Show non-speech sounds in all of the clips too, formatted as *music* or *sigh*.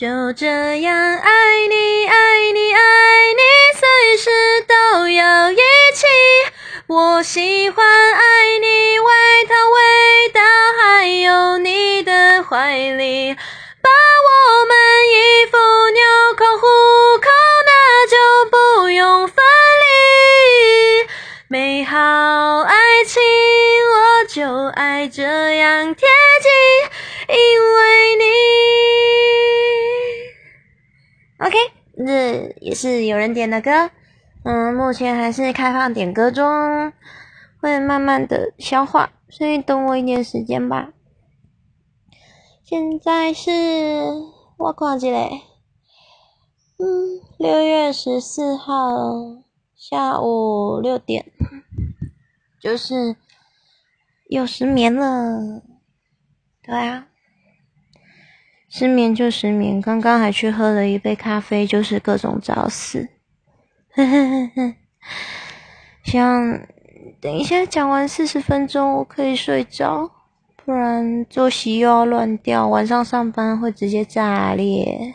就这样爱你，爱你，爱你，随时都要一起。我喜欢爱你，外套味道，还有你的怀里。把我们衣服纽扣虎口，那就不用分离。美好爱情，我就爱也是有人点的歌，嗯，目前还是开放点歌中，会慢慢的消化，所以等我一点时间吧。现在是我看一下，嗯，六月十四号下午六点，就是又失眠了。对啊，失眠就失眠，刚刚还去喝了一杯咖啡，就是各种找死。呵呵呵呵，希望等一下讲完四十分钟，我可以睡着。不然作息又要乱掉，晚上上班会直接炸裂。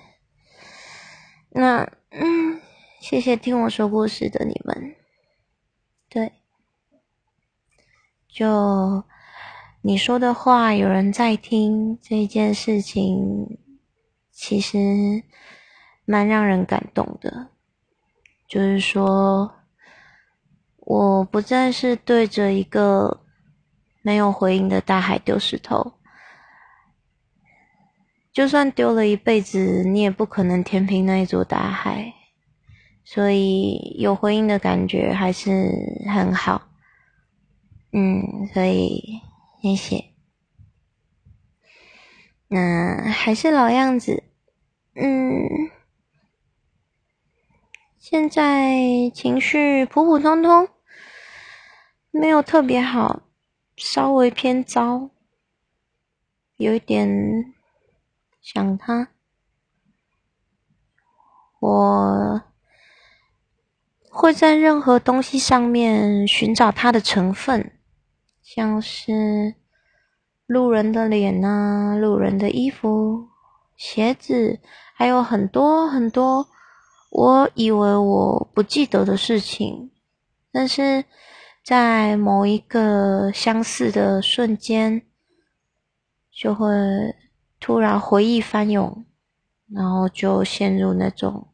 那嗯，谢谢听我说故事的你们。对，就你说的话有人在听这件事情，其实蛮让人感动的。就是说，我不再是对着一个。没有回应的大海丢石头，就算丢了一辈子，你也不可能填平那一座大海。所以有回应的感觉还是很好。嗯，所以谢谢。那还是老样子，嗯，现在情绪普普通通，没有特别好。稍微偏糟，有一点想他。我会在任何东西上面寻找它的成分，像是路人的脸啊、路人的衣服、鞋子，还有很多很多我以为我不记得的事情，但是。在某一个相似的瞬间，就会突然回忆翻涌，然后就陷入那种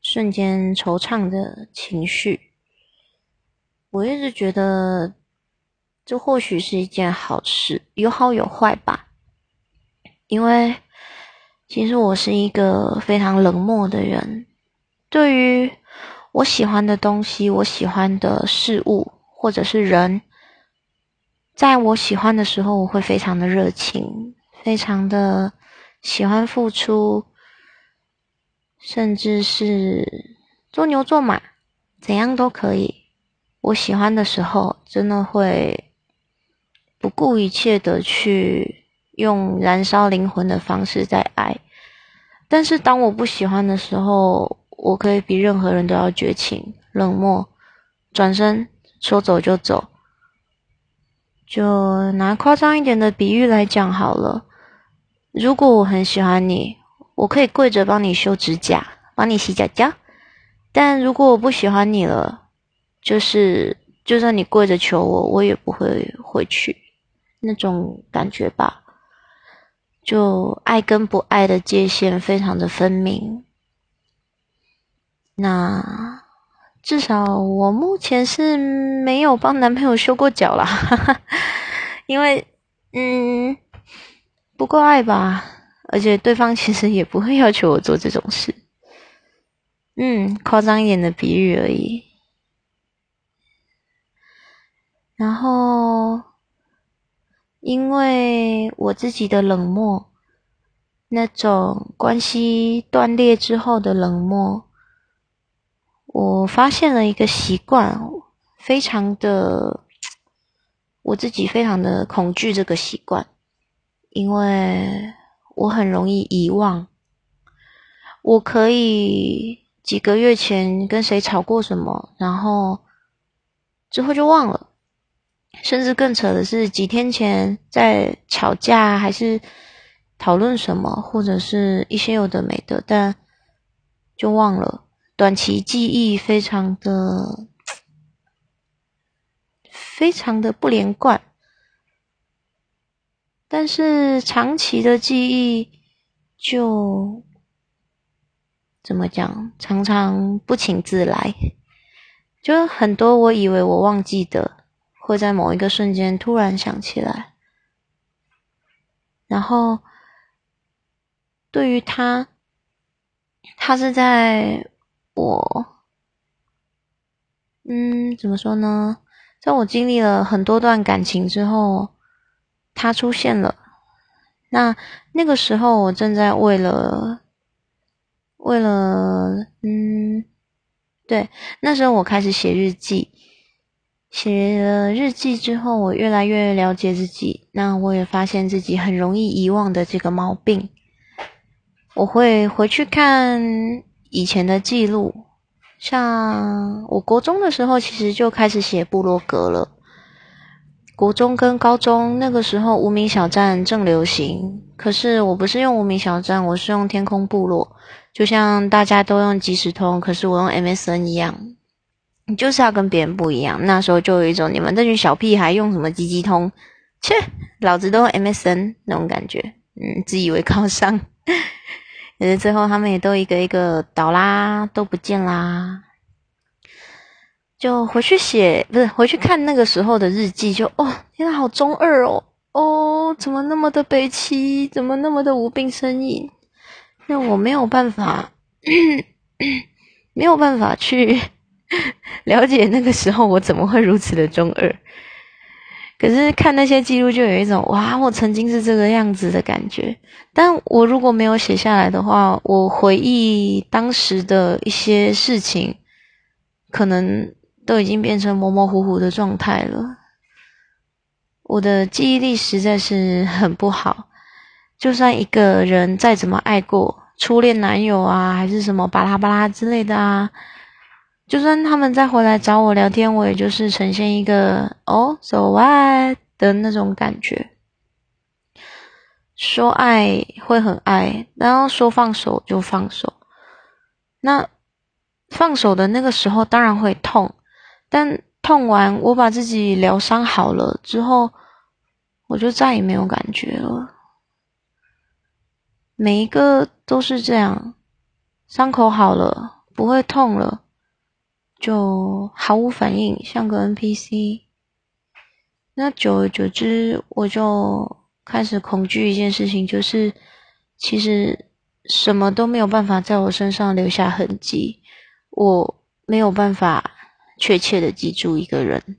瞬间惆怅的情绪。我一直觉得，这或许是一件好事，有好有坏吧。因为其实我是一个非常冷漠的人，对于。我喜欢的东西，我喜欢的事物，或者是人，在我喜欢的时候，我会非常的热情，非常的喜欢付出，甚至是做牛做马，怎样都可以。我喜欢的时候，真的会不顾一切的去用燃烧灵魂的方式在爱。但是当我不喜欢的时候，我可以比任何人都要绝情、冷漠，转身说走就走。就拿夸张一点的比喻来讲好了，如果我很喜欢你，我可以跪着帮你修指甲、帮你洗脚脚；但如果我不喜欢你了，就是就算你跪着求我，我也不会回去。那种感觉吧，就爱跟不爱的界限非常的分明。那至少我目前是没有帮男朋友修过脚啦，*laughs* 因为嗯不够爱吧，而且对方其实也不会要求我做这种事，嗯，夸张一点的比喻而已。然后因为我自己的冷漠，那种关系断裂之后的冷漠。我发现了一个习惯，非常的，*tsk* 我自己非常的恐惧这个习惯，因为我很容易遗忘。我可以几个月前跟谁吵过什么，然后之后就忘了。甚至更扯的是，几天前在吵架还是讨论什么，或者是一些有的没的，但就忘了。短期记忆非常的、非常的不连贯，但是长期的记忆就怎么讲？常常不请自来，就很多我以为我忘记的，会在某一个瞬间突然想起来，然后。对于他，他是在我，嗯，怎么说呢？在我经历了很多段感情之后，他出现了。那那个时候，我正在为了，为了，嗯，对，那时候我开始写日记。写了日记之后，我越来越了解自己。那我也发现自己很容易遗忘的这个毛病。我会回去看以前的记录，像我国中的时候，其实就开始写部落格了。国中跟高中那个时候，无名小站正流行，可是我不是用无名小站，我是用天空部落，就像大家都用即时通，可是我用 MSN 一样，你就是要跟别人不一样。那时候就有一种你们这群小屁孩用什么鸡鸡通，切，老子都用 MSN 那种感觉，嗯，自以为高尚。可是最后，他们也都一个一个倒啦，都不见啦。就回去写，不是回去看那个时候的日记，就哦，天啊，好中二哦，哦，怎么那么的悲戚，怎么那么的无病呻吟？那我没有办法，*coughs* 没有办法去 *laughs* 了解那个时候我怎么会如此的中二。可是看那些记录，就有一种哇，我曾经是这个样子的感觉。但我如果没有写下来的话，我回忆当时的一些事情，可能都已经变成模模糊糊的状态了。我的记忆力实在是很不好。就算一个人再怎么爱过，初恋男友啊，还是什么巴拉巴拉之类的啊。就算他们再回来找我聊天，我也就是呈现一个哦，so what 的那种感觉。说爱会很爱，然后说放手就放手。那放手的那个时候当然会痛，但痛完我把自己疗伤好了之后，我就再也没有感觉了。每一个都是这样，伤口好了，不会痛了。就毫无反应，像个 NPC。那久而久之，我就开始恐惧一件事情，就是其实什么都没有办法在我身上留下痕迹，我没有办法确切的记住一个人。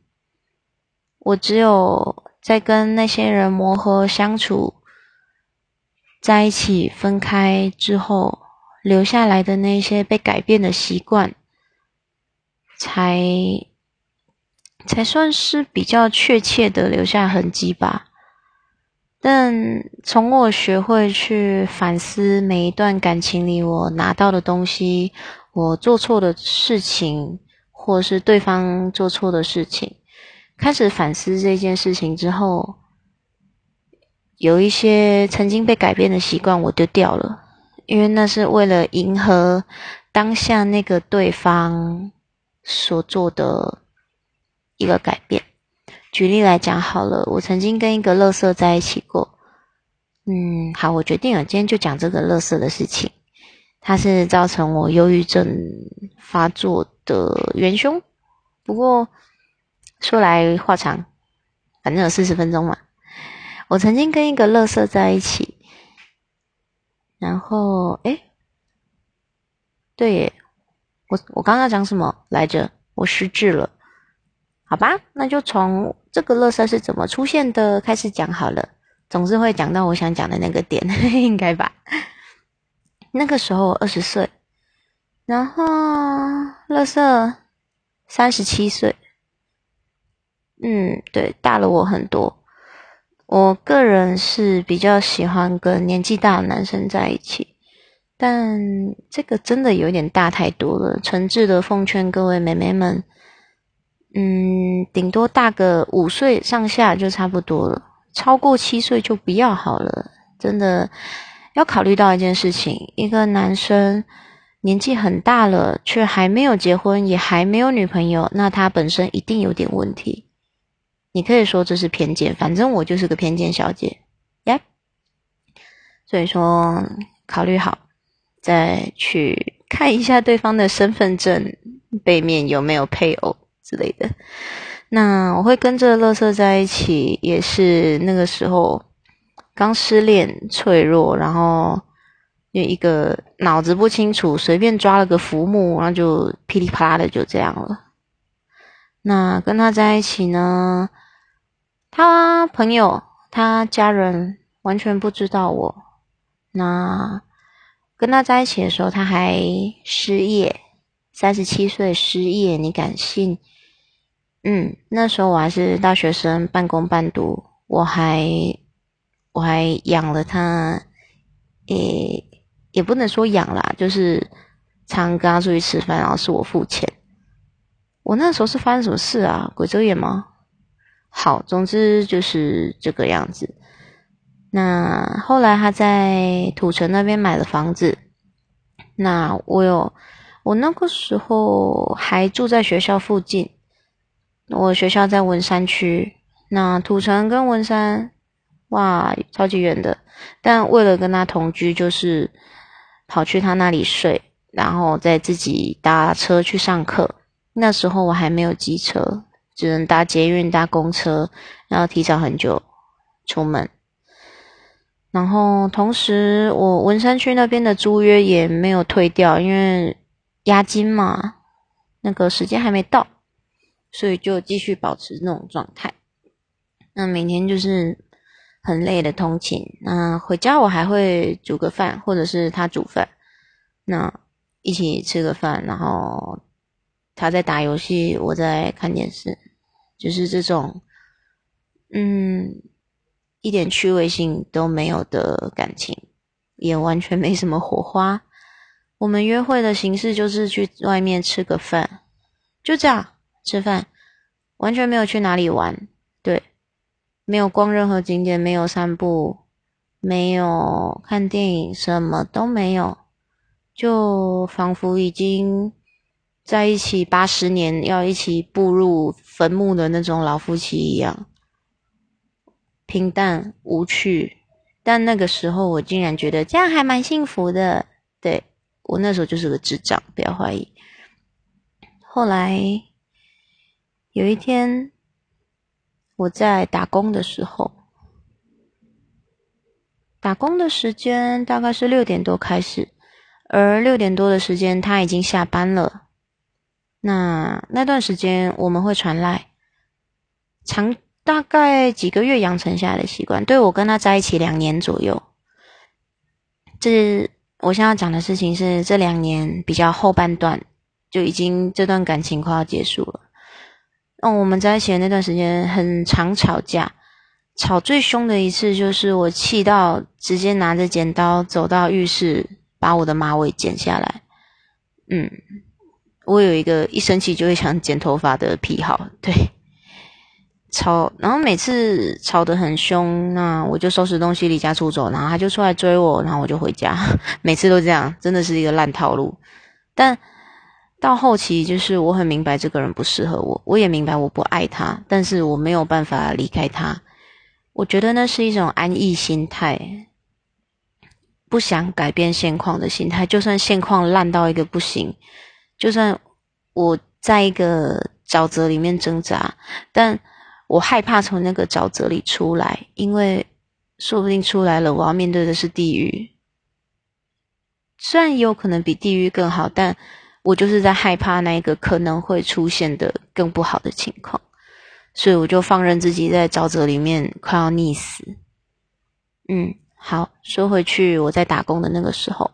我只有在跟那些人磨合相处，在一起分开之后，留下来的那些被改变的习惯。才才算是比较确切的留下痕迹吧。但从我学会去反思每一段感情里我拿到的东西，我做错的事情，或是对方做错的事情，开始反思这件事情之后，有一些曾经被改变的习惯我丢掉了，因为那是为了迎合当下那个对方。所做的一个改变，举例来讲好了，我曾经跟一个乐色在一起过。嗯，好，我决定了，今天就讲这个乐色的事情。它是造成我忧郁症发作的元凶。不过说来话长，反正有四十分钟嘛。我曾经跟一个乐色在一起，然后，诶，对耶。我我刚刚讲什么来着？我失智了，好吧，那就从这个乐色是怎么出现的开始讲好了。总是会讲到我想讲的那个点，*laughs* 应该吧？那个时候我二十岁，然后乐色三十七岁，嗯，对，大了我很多。我个人是比较喜欢跟年纪大的男生在一起。但这个真的有点大太多了，诚挚的奉劝各位妹妹们，嗯，顶多大个五岁上下就差不多了，超过七岁就不要好了。真的要考虑到一件事情：一个男生年纪很大了，却还没有结婚，也还没有女朋友，那他本身一定有点问题。你可以说这是偏见，反正我就是个偏见小姐，耶。所以说，考虑好再去看一下对方的身份证背面有没有配偶之类的。那我会跟着乐色在一起，也是那个时候刚失恋、脆弱，然后有一个脑子不清楚，随便抓了个浮木，然后就噼里啪啦的就这样了。那跟他在一起呢？他朋友、他家人完全不知道我。那跟他在一起的时候，他还失业，三十七岁失业，你敢信？嗯，那时候我还是大学生，半工半读，我还我还养了他，也也不能说养啦，就是常跟他出去吃饭，然后是我付钱。我那时候是发生什么事啊？鬼遮眼吗？好，总之就是这个样子。那后来他在土城那边买了房子。那我有，我那个时候还住在学校附近。我学校在文山区。那土城跟文山，哇，超级远的。但为了跟他同居，就是跑去他那里睡，然后再自己搭车去上课。那时候我还没有机车。只能搭捷运、搭公车，然后提早很久出门。然后同时，我文山区那边的租约也没有退掉，因为押金嘛，那个时间还没到，所以就继续保持那种状态。那每天就是很累的通勤。那回家我还会煮个饭，或者是他煮饭，那一起吃个饭，然后他在打游戏，我在看电视。就是这种，嗯，一点趣味性都没有的感情，也完全没什么火花。我们约会的形式就是去外面吃个饭，就这样吃饭，完全没有去哪里玩，对，没有逛任何景点，没有散步，没有看电影，什么都没有，就仿佛已经。在一起八十年，要一起步入坟墓的那种老夫妻一样，平淡无趣。但那个时候，我竟然觉得这样还蛮幸福的。对我那时候就是个智障，不要怀疑。后来有一天，我在打工的时候，打工的时间大概是六点多开始，而六点多的时间他已经下班了。那那段时间我们会传来，长大概几个月养成下来的习惯。对我跟他在一起两年左右，这我现在讲的事情是这两年比较后半段就已经这段感情快要结束了。那我们在一起的那段时间很常吵架，吵最凶的一次就是我气到直接拿着剪刀走到浴室把我的马尾剪下来，嗯。我有一个一生气就会想剪头发的癖好，对，吵，然后每次吵得很凶，那我就收拾东西离家出走，然后他就出来追我，然后我就回家，*laughs* 每次都这样，真的是一个烂套路。但到后期，就是我很明白这个人不适合我，我也明白我不爱他，但是我没有办法离开他。我觉得那是一种安逸心态，不想改变现况的心态，就算现况烂到一个不行。就算我在一个沼泽里面挣扎，但我害怕从那个沼泽里出来，因为说不定出来了，我要面对的是地狱。虽然也有可能比地狱更好，但我就是在害怕那一个可能会出现的更不好的情况，所以我就放任自己在沼泽里面快要溺死。嗯，好，说回去，我在打工的那个时候。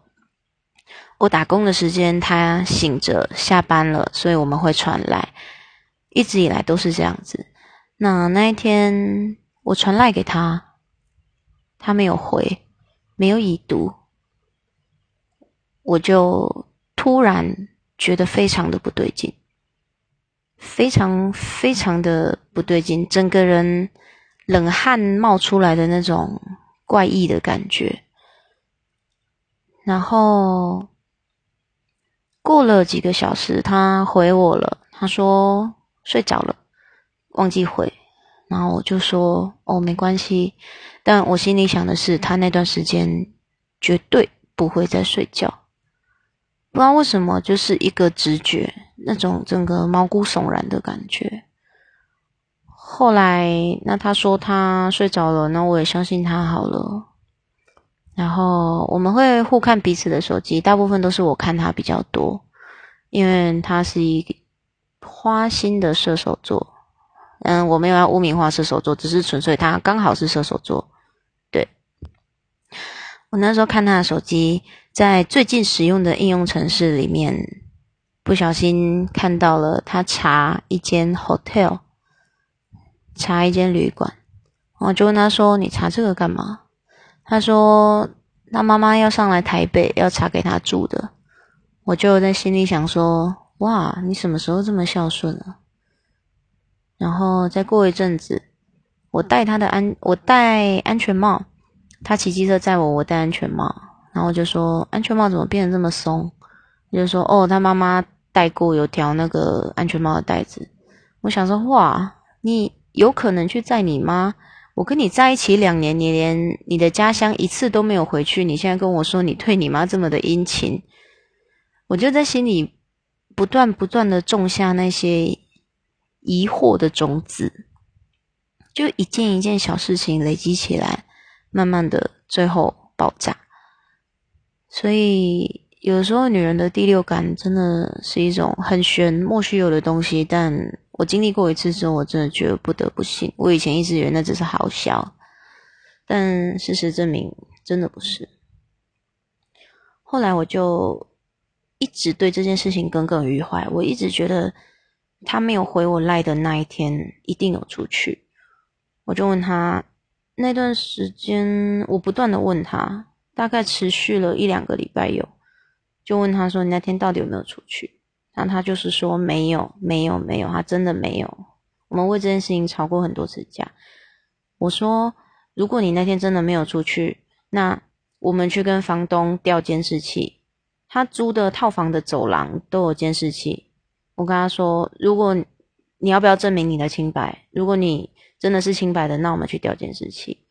我打工的时间，他醒着下班了，所以我们会传来，一直以来都是这样子。那那一天我传赖给他，他没有回，没有已读，我就突然觉得非常的不对劲，非常非常的不对劲，整个人冷汗冒出来的那种怪异的感觉。然后过了几个小时，他回我了，他说睡着了，忘记回。然后我就说哦，没关系。但我心里想的是，他那段时间绝对不会再睡觉。不知道为什么，就是一个直觉，那种整个毛骨悚然的感觉。后来，那他说他睡着了，那我也相信他好了。然后我们会互看彼此的手机，大部分都是我看他比较多，因为他是一个花心的射手座。嗯，我没有要污名化射手座，只是纯粹他刚好是射手座。对，我那时候看他的手机。在最近使用的应用程式里面，不小心看到了他查一间 hotel，查一间旅馆，我就问他说：“你查这个干嘛？”他说：“他妈妈要上来台北，要查给他住的。”我就在心里想说：“哇，你什么时候这么孝顺了？”然后再过一阵子，我戴他的安，我戴安全帽，他骑机车载我，我戴安全帽。然后就说安全帽怎么变得这么松？就说哦，他妈妈戴过有条那个安全帽的带子。我想说哇，你有可能去载你妈？我跟你在一起两年，你连你的家乡一次都没有回去，你现在跟我说你对你妈这么的殷勤，我就在心里不断不断的种下那些疑惑的种子，就一件一件小事情累积起来，慢慢的最后爆炸。所以，有时候女人的第六感真的是一种很玄、莫须有的东西。但我经历过一次之后，我真的觉得不得不信。我以前一直以为那只是好笑，但事实证明真的不是。后来我就一直对这件事情耿耿于怀。我一直觉得他没有回我赖的那一天一定有出去。我就问他那段时间，我不断的问他。大概持续了一两个礼拜有，就问他说：“你那天到底有没有出去？”然后他就是说：“没有，没有，没有，他真的没有。”我们为这件事情吵过很多次架。我说：“如果你那天真的没有出去，那我们去跟房东调监视器。他租的套房的走廊都有监视器。我跟他说：如果你要不要证明你的清白？如果你真的是清白的，那我们去调监视器。”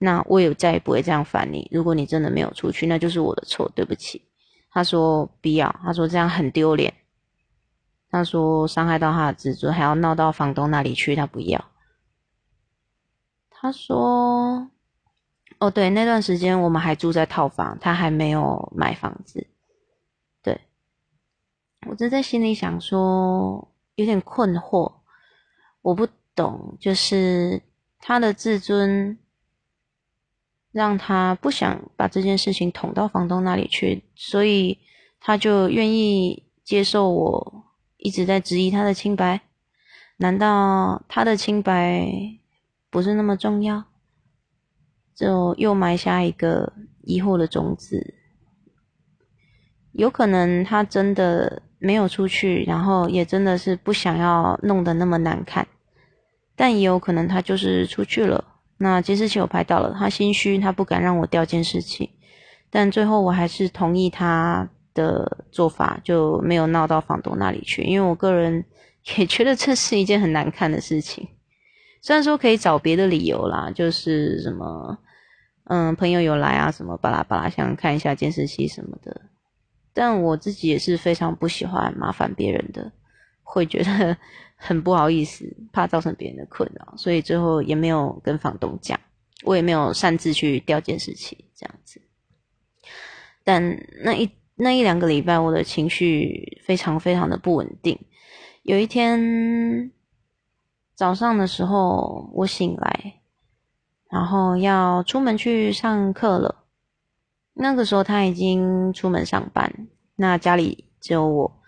那我也再也不会这样烦你。如果你真的没有出去，那就是我的错，对不起。他说不要，他说这样很丢脸。他说伤害到他的自尊，还要闹到房东那里去，他不要。他说，哦对，那段时间我们还住在套房，他还没有买房子。我就在心里想说，有点困惑，我不懂，就是他的自尊。让他不想把这件事情捅到房东那里去，所以他就愿意接受我一直在质疑他的清白。难道他的清白不是那么重要？就又埋下一个疑惑的种子。有可能他真的没有出去，然后也真的是不想要弄得那么难看，但也有可能他就是出去了。那监视器我拍到了，他心虚，他不敢让我调监视器，但最后我还是同意他的做法，就没有闹到房东那里去，因为我个人 *laughs* 也觉得这是一件很难看的事情。虽然说可以找别的理由啦，就是什么，嗯，朋友有来啊，什么巴拉巴拉，想看一下监视器什么的，但我自己也是非常不喜欢麻烦别人的，会觉得。很不好意思，怕造成别人的困扰，所以最后也没有跟房东讲，我也没有擅自去调监视器这样子。但那一那一两个礼拜，我的情绪非常非常的不稳定。有一天早上的时候，我醒来，然后要出门去上课了。那个时候他已经出门上班，那家里只有我。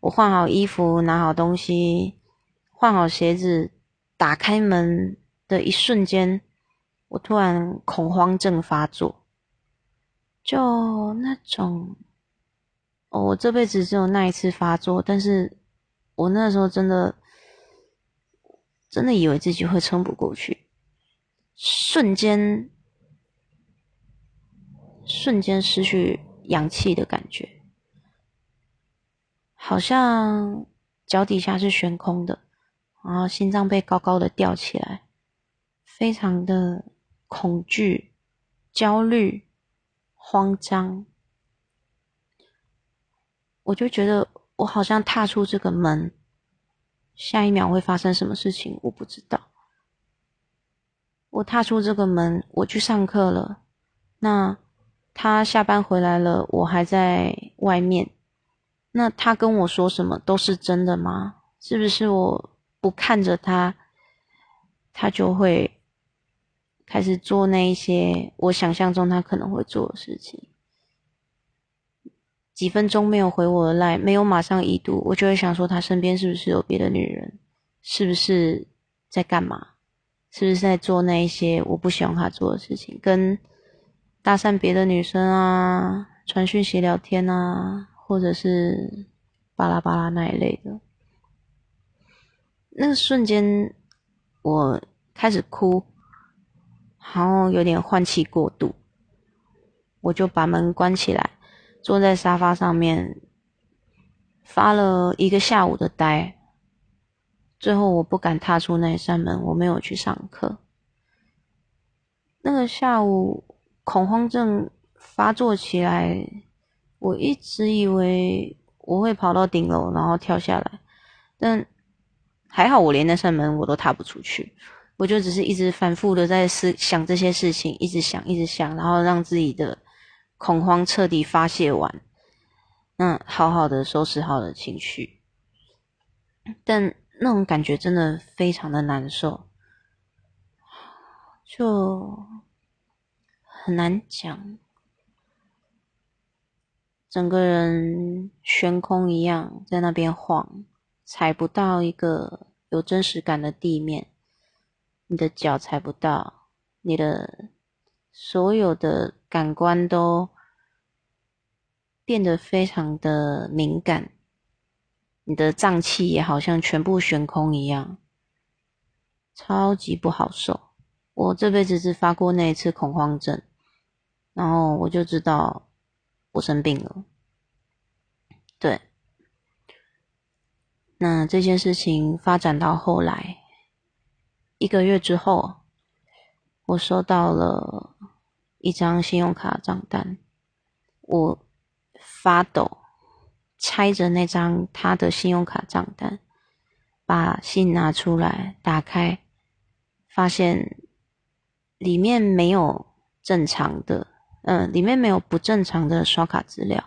我换好衣服，拿好东西。换好鞋子，打开门的一瞬间，我突然恐慌症发作，就那种，哦，我这辈子只有那一次发作，但是我那时候真的，真的以为自己会撑不过去，瞬间瞬间失去氧气的感觉，好像脚底下是悬空的，然后心脏被高高的吊起来，非常的恐惧、焦虑、慌张。我就觉得我好像踏出这个门，下一秒会发生什么事情，我不知道。我踏出这个门，我去上课了。那他下班回来了，我还在外面。那他跟我说什么都是真的吗？是不是我不看着他，他就会开始做那一些我想象中他可能会做的事情？几分钟没有回我的赖，没有马上移读，我就会想说他身边是不是有别的女人？是不是在干嘛？是不是在做那一些我不希望他做的事情？跟搭讪别的女生啊，传讯息聊天啊，或者是巴拉巴拉那一类的。那个瞬间，我开始哭，然后有点换气过度，我就把门关起来，坐在沙发上面，发了一个下午的呆。最后，我不敢踏出那扇门，我没有去上课。那个下午。恐慌症发作起来，我一直以为我会跑到顶楼，然后跳下来，但还好我连那扇门我都踏不出去，我就只是一直反复的在思想这些事情，一直想，一直想，然后让自己的恐慌彻底发泄完，嗯，好好的收拾好了情绪，但那种感觉真的非常的难受，就。很难讲，整个人悬空一样在那边晃，踩不到一个有真实感的地面，你的脚踩不到，你的所有的感官都变得非常的敏感，你的脏器也好像全部悬空一样，超级不好受。我这辈子只发过那一次恐慌症。然后我就知道我生病了，对。那这件事情发展到后来一个月之后，我收到了一张信用卡账单，我发抖，拆着那张他的信用卡账单，把信拿出来打开，发现里面没有正常的。嗯，里面没有不正常的刷卡资料，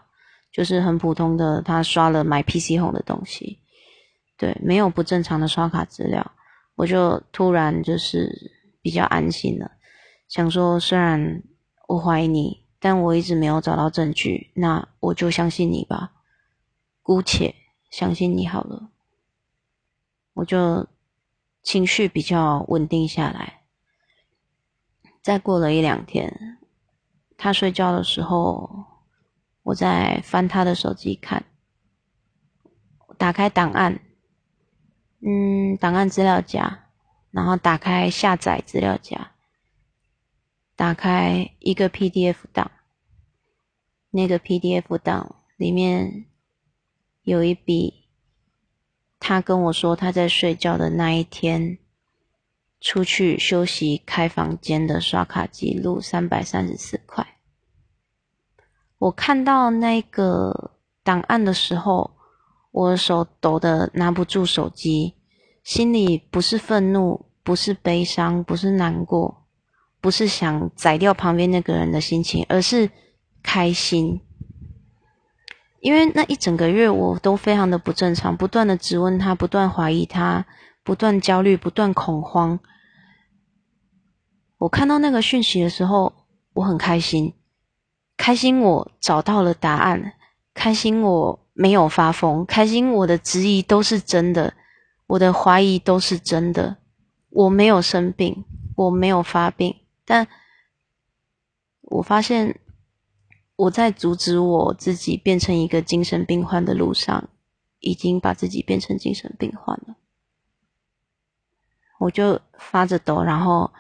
就是很普通的，他刷了买 PC Home 的东西，对，没有不正常的刷卡资料，我就突然就是比较安心了，想说虽然我怀疑你，但我一直没有找到证据，那我就相信你吧，姑且相信你好了，我就情绪比较稳定下来，再过了一两天。他睡觉的时候，我在翻他的手机看，打开档案，嗯，档案资料夹，然后打开下载资料夹，打开一个 PDF 档，那个 PDF 档里面有一笔，他跟我说他在睡觉的那一天。出去休息开房间的刷卡记录三百三十四块。我看到那个档案的时候，我手抖的拿不住手机，心里不是愤怒，不是悲伤，不是难过，不是想宰掉旁边那个人的心情，而是开心。因为那一整个月我都非常的不正常，不断的质问他，不断怀疑他。不断焦虑，不断恐慌。我看到那个讯息的时候，我很开心，开心我找到了答案，开心我没有发疯，开心我的质疑都是真的，我的怀疑都是真的。我没有生病，我没有发病，但我发现我在阻止我自己变成一个精神病患的路上，已经把自己变成精神病患了。我就发着抖，然后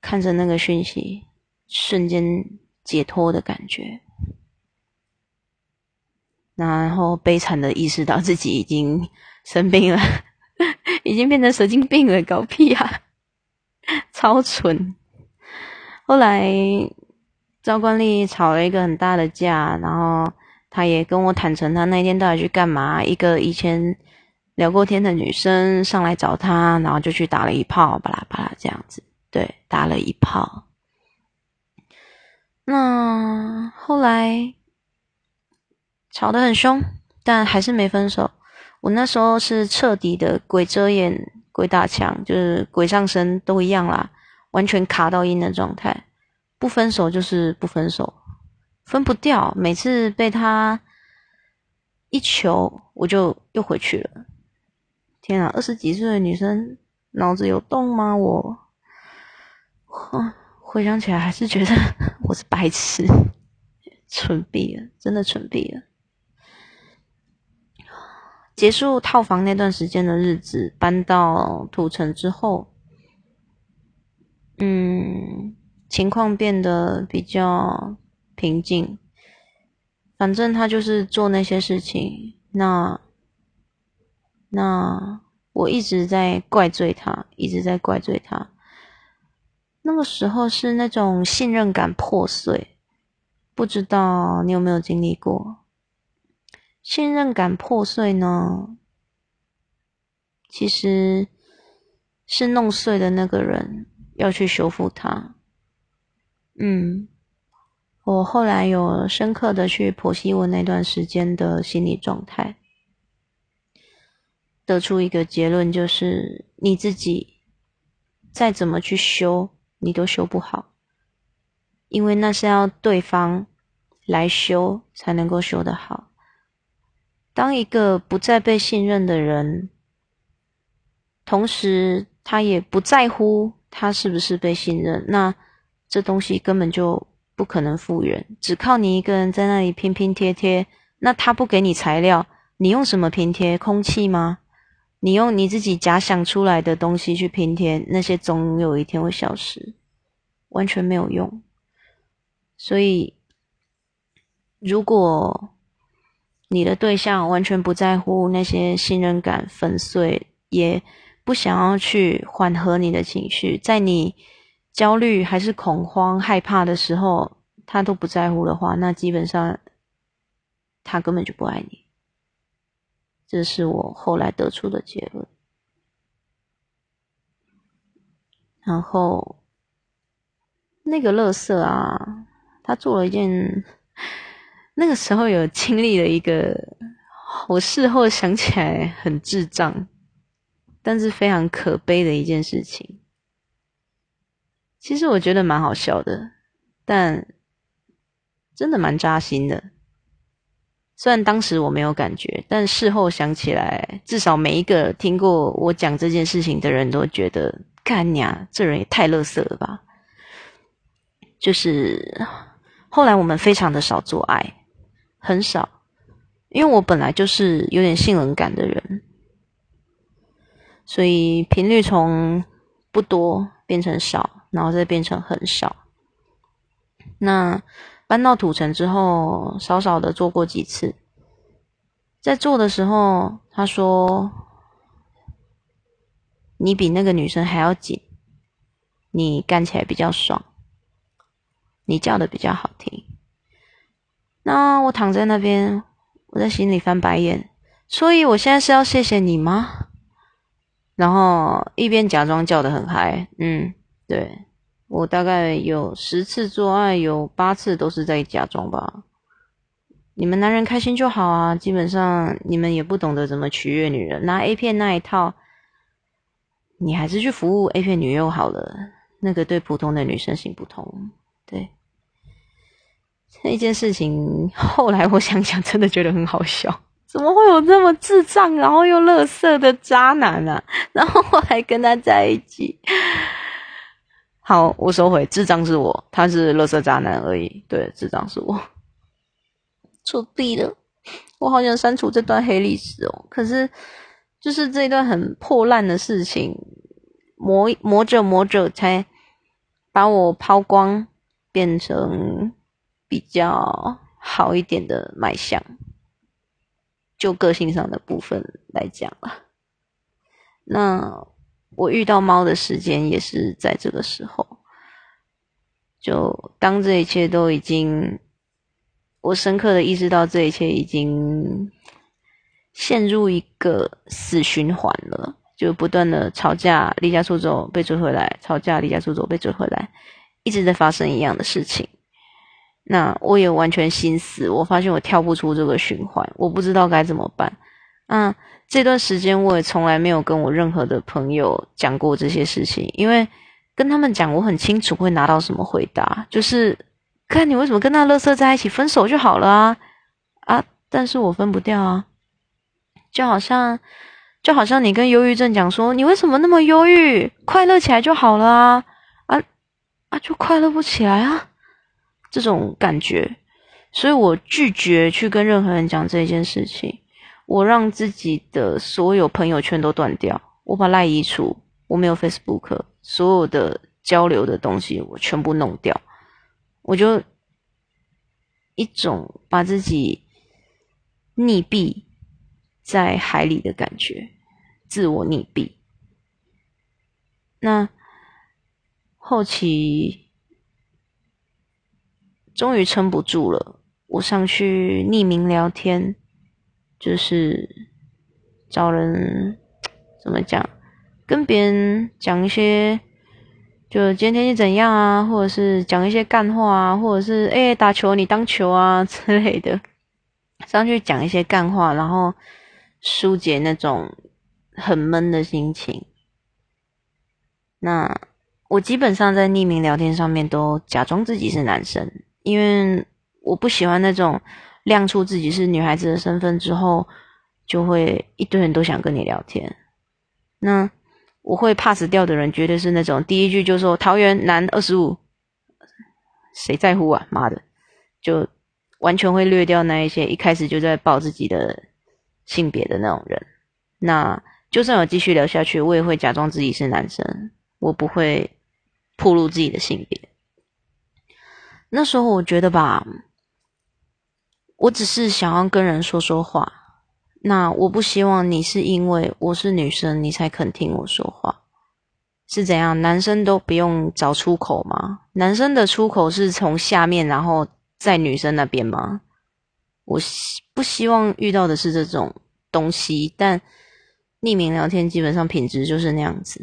看着那个讯息，瞬间解脱的感觉。然后悲惨的意识到自己已经生病了，*laughs* 已经变成神经病了，搞屁啊！超蠢。后来赵冠丽吵了一个很大的架，然后他也跟我坦诚，他那天到底去干嘛？一个以前聊过天的女生上来找他，然后就去打了一炮，巴拉巴拉这样子。对，打了一炮。那后来。吵得很凶，但还是没分手。我那时候是彻底的鬼遮眼、鬼打墙，就是鬼上身都一样啦，完全卡到阴的状态。不分手就是不分手，分不掉。每次被他一求，我就又回去了。天啊，二十几岁的女生脑子有洞吗？我，回想起来还是觉得我是白痴，蠢毙了，真的蠢毙了。结束套房那段时间的日子，搬到土城之后，嗯，情况变得比较平静。反正他就是做那些事情，那那我一直在怪罪他，一直在怪罪他。那个时候是那种信任感破碎，不知道你有没有经历过？信任感破碎呢，其实是弄碎的那个人要去修复它。嗯，我后来有深刻的去剖析我那段时间的心理状态，得出一个结论，就是你自己再怎么去修，你都修不好，因为那是要对方来修才能够修得好。当一个不再被信任的人，同时他也不在乎他是不是被信任，那这东西根本就不可能复原。只靠你一个人在那里拼拼贴贴，那他不给你材料，你用什么拼贴？空气吗？你用你自己假想出来的东西去拼贴，那些总有一天会消失，完全没有用。所以，如果你的对象完全不在乎那些信任感粉碎，也不想要去缓和你的情绪，在你焦虑还是恐慌、害怕的时候，他都不在乎的话，那基本上他根本就不爱你。这是我后来得出的结论。然后那个乐色啊，他做了一件。那个时候有经历了一个，我事后想起来很智障，但是非常可悲的一件事情。其实我觉得蛮好笑的，但真的蛮扎心的。虽然当时我没有感觉，但事后想起来，至少每一个听过我讲这件事情的人都觉得，干娘这人也太乐色了吧。就是后来我们非常的少做爱。很少，因为我本来就是有点性冷感的人，所以频率从不多变成少，然后再变成很少。那搬到土城之后，少少的做过几次，在做的时候，他说：“你比那个女生还要紧，你干起来比较爽，你叫的比较好听。”那我躺在那边，我在心里翻白眼，所以我现在是要谢谢你吗？然后一边假装叫的很嗨，嗯，对我大概有十次做爱，有八次都是在假装吧。你们男人开心就好啊，基本上你们也不懂得怎么取悦女人，拿 A 片那一套，你还是去服务 A 片女优好了，那个对普通的女生行不通，对。那件事情，后来我想想，真的觉得很好笑。怎么会有这么智障，然后又乐色的渣男呢？然后我还跟他在一起。好，我收回，智障是我，他是乐色渣男而已。对，智障是我，作弊了。我好想删除这段黑历史哦。可是，就是这一段很破烂的事情，磨磨着磨着，才把我抛光，变成。比较好一点的卖相，就个性上的部分来讲了。那我遇到猫的时间也是在这个时候，就当这一切都已经，我深刻的意识到这一切已经陷入一个死循环了，就不断的吵架、离家出走、被追回来，吵架、离家出走、被追回来，一直在发生一样的事情。那我也完全心死，我发现我跳不出这个循环，我不知道该怎么办。嗯。这段时间我也从来没有跟我任何的朋友讲过这些事情，因为跟他们讲，我很清楚会拿到什么回答，就是看你为什么跟那乐色在一起，分手就好了啊啊！但是我分不掉啊，就好像就好像你跟忧郁症讲说，你为什么那么忧郁，快乐起来就好了啊啊啊，就快乐不起来啊，这种感觉，所以我拒绝去跟任何人讲这件事情。我让自己的所有朋友圈都断掉，我把赖移除，我没有 Facebook，所有的交流的东西我全部弄掉，我就一种把自己溺毙在海里的感觉，自我溺毙。那后期终于撑不住了，我上去匿名聊天。就是找人怎么讲，跟别人讲一些，就今天天气怎样啊，或者是讲一些干话啊，或者是哎打球你当球啊 *laughs* 之类的，上去讲一些干话，然后疏解那种很闷的心情。那我基本上在匿名聊天上面都假装自己是男生，因为我不喜欢那种。亮出自己是女孩子的身份之后，就会一堆人都想跟你聊天。那我会 pass 掉的人，绝对是那种第一句就说“桃园男二十五”，谁在乎啊？妈的，就完全会略掉那一些一开始就在报自己的性别的那种人。那就算我继续聊下去，我也会假装自己是男生，我不会暴露自己的性别。那时候我觉得吧。我只是想要跟人说说话，那我不希望你是因为我是女生你才肯听我说话，是怎样？男生都不用找出口吗？男生的出口是从下面，然后在女生那边吗？我不希望遇到的是这种东西，但匿名聊天基本上品质就是那样子。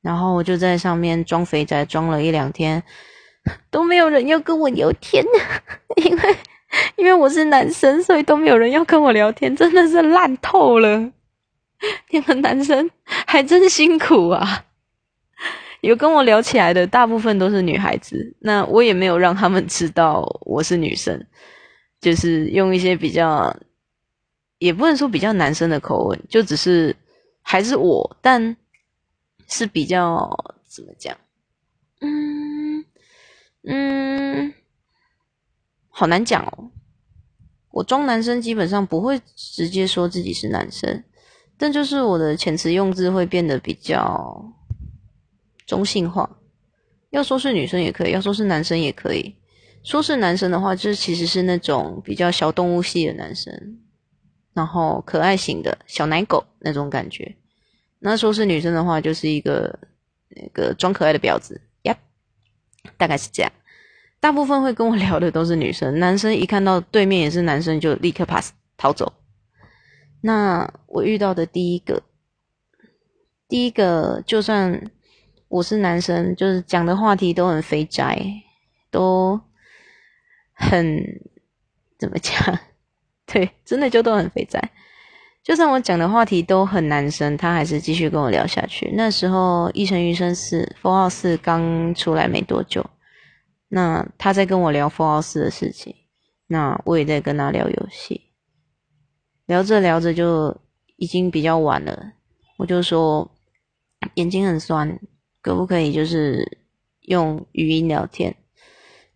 然后我就在上面装肥宅，装了一两天，*laughs* 都没有人要跟我聊天，*laughs* 因为。*laughs* 因为我是男生，所以都没有人要跟我聊天，*laughs* 真的是烂透了。你们男生还真辛苦啊！有跟我聊起来的大部分都是女孩子，那我也没有让他们知道我是女生，就是用一些比较，也不能说比较男生的口吻，就只是还是我，但是比较怎么讲？嗯嗯。好难讲哦，我装男生基本上不会直接说自己是男生，但就是我的遣词用字会变得比较中性化。要说是女生也可以，要说是男生也可以。说是男生的话，就是其实是那种比较小动物系的男生，然后可爱型的小奶狗那种感觉。那说是女生的话，就是一个那个装可爱的婊子呀，大概是这样。大部分会跟我聊的都是女生，男生一看到对面也是男生，就立刻 pass 逃走。那我遇到的第一个，第一个就算我是男生，就是讲的话题都很肥宅，都很怎么讲？*laughs* 对，真的就都很肥宅。就算我讲的话题都很男生，他还是继续跟我聊下去。那时候《一城余生四》《封号四》刚出来没多久。那他在跟我聊福奥斯的事情，那我也在跟他聊游戏，聊着聊着就已经比较晚了，我就说眼睛很酸，可不可以就是用语音聊天？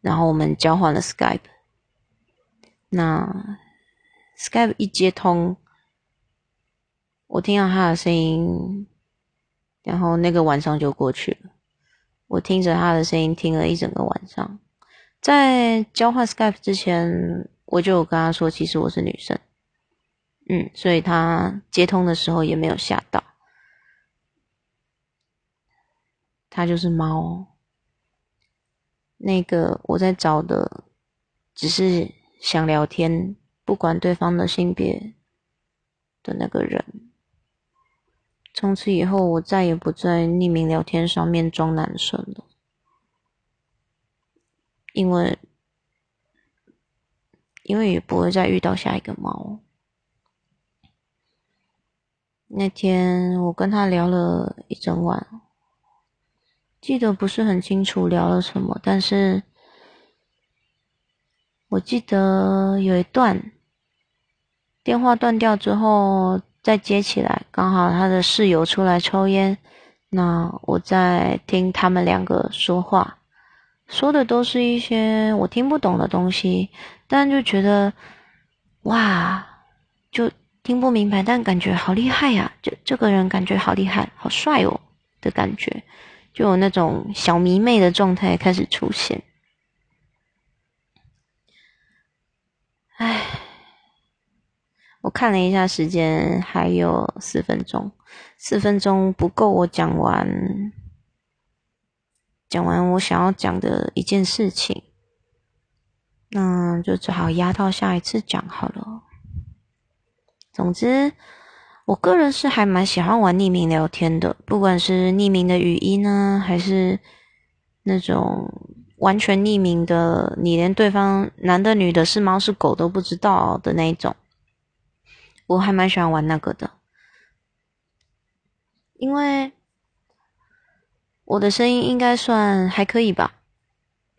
然后我们交换了 Skype，那 Skype 一接通，我听到他的声音，然后那个晚上就过去了。我听着他的声音，听了一整个晚上。在交换 Skype 之前，我就有跟他说，其实我是女生。嗯，所以他接通的时候也没有吓到。他就是猫。那个我在找的，只是想聊天，不管对方的性别的那个人。从此以后，我再也不在匿名聊天上面装男生了，因为，因为也不会再遇到下一个猫。那天我跟他聊了一整晚，记得不是很清楚聊了什么，但是我记得有一段电话断掉之后。再接起来，刚好他的室友出来抽烟，那我在听他们两个说话，说的都是一些我听不懂的东西，但就觉得哇，就听不明白，但感觉好厉害呀！就这个人感觉好厉害，好帅哦的感觉，就有那种小迷妹的状态开始出现，我看了一下时间，还有四分钟，四分钟不够我讲完，讲完我想要讲的一件事情，那就只好压到下一次讲好了。总之，我个人是还蛮喜欢玩匿名聊天的，不管是匿名的语音呢，还是那种完全匿名的，你连对方男的、女的、是猫是狗都不知道的那种。我还蛮喜欢玩那个的，因为我的声音应该算还可以吧。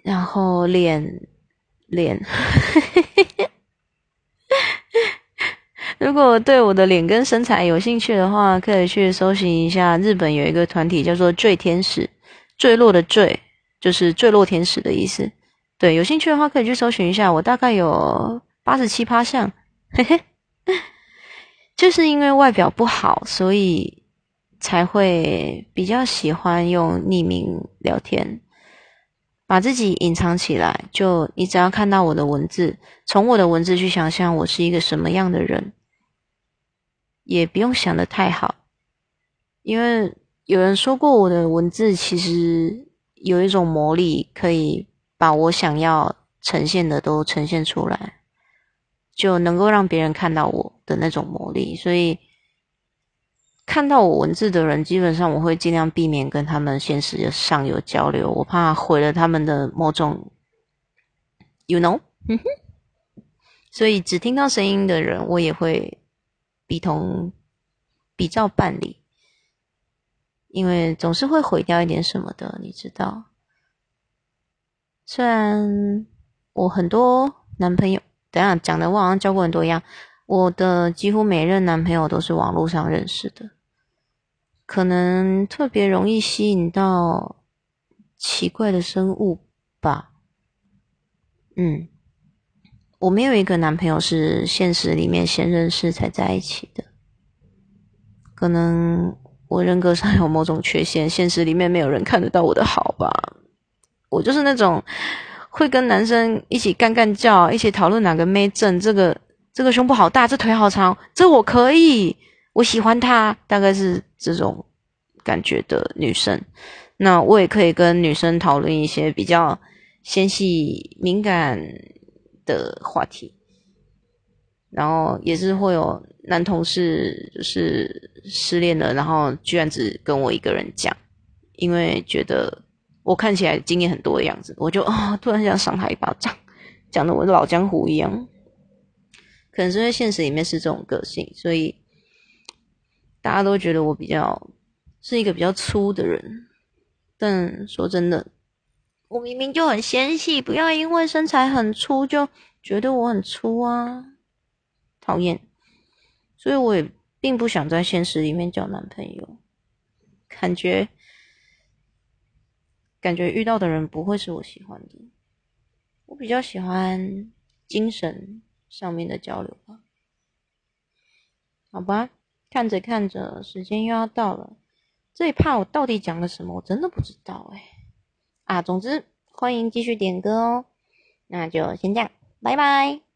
然后脸脸，*laughs* 如果对我的脸跟身材有兴趣的话，可以去搜寻一下日本有一个团体叫做“坠天使”，坠落的坠就是坠落天使的意思。对，有兴趣的话可以去搜寻一下。我大概有八十七趴像，嘿嘿。就是因为外表不好，所以才会比较喜欢用匿名聊天，把自己隐藏起来。就你只要看到我的文字，从我的文字去想象我是一个什么样的人，也不用想的太好，因为有人说过我的文字其实有一种魔力，可以把我想要呈现的都呈现出来。就能够让别人看到我的那种魔力，所以看到我文字的人，基本上我会尽量避免跟他们现实上有交流，我怕毁了他们的某种，you know，*laughs* 所以只听到声音的人，我也会比同比照办理，因为总是会毁掉一点什么的，你知道。虽然我很多男朋友。等下讲的我好像交过很多一样，我的几乎每任男朋友都是网络上认识的，可能特别容易吸引到奇怪的生物吧。嗯，我没有一个男朋友是现实里面先认识才在一起的，可能我人格上有某种缺陷，现实里面没有人看得到我的好吧。我就是那种。会跟男生一起干干叫，一起讨论哪个妹正，这个这个胸部好大，这腿好长，这我可以，我喜欢他，大概是这种感觉的女生。那我也可以跟女生讨论一些比较纤细敏感的话题，然后也是会有男同事就是失恋了，然后居然只跟我一个人讲，因为觉得。我看起来经验很多的样子，我就啊，突然想赏他一巴掌，讲的我老江湖一样。可能是因为现实里面是这种个性，所以大家都觉得我比较是一个比较粗的人。但说真的，我明明就很纤细，不要因为身材很粗就觉得我很粗啊，讨厌。所以我也并不想在现实里面交男朋友，感觉。感觉遇到的人不会是我喜欢的，我比较喜欢精神上面的交流吧。好吧，看着看着，时间又要到了，最怕我到底讲了什么？我真的不知道哎。啊，总之欢迎继续点歌哦。那就先这样，拜拜。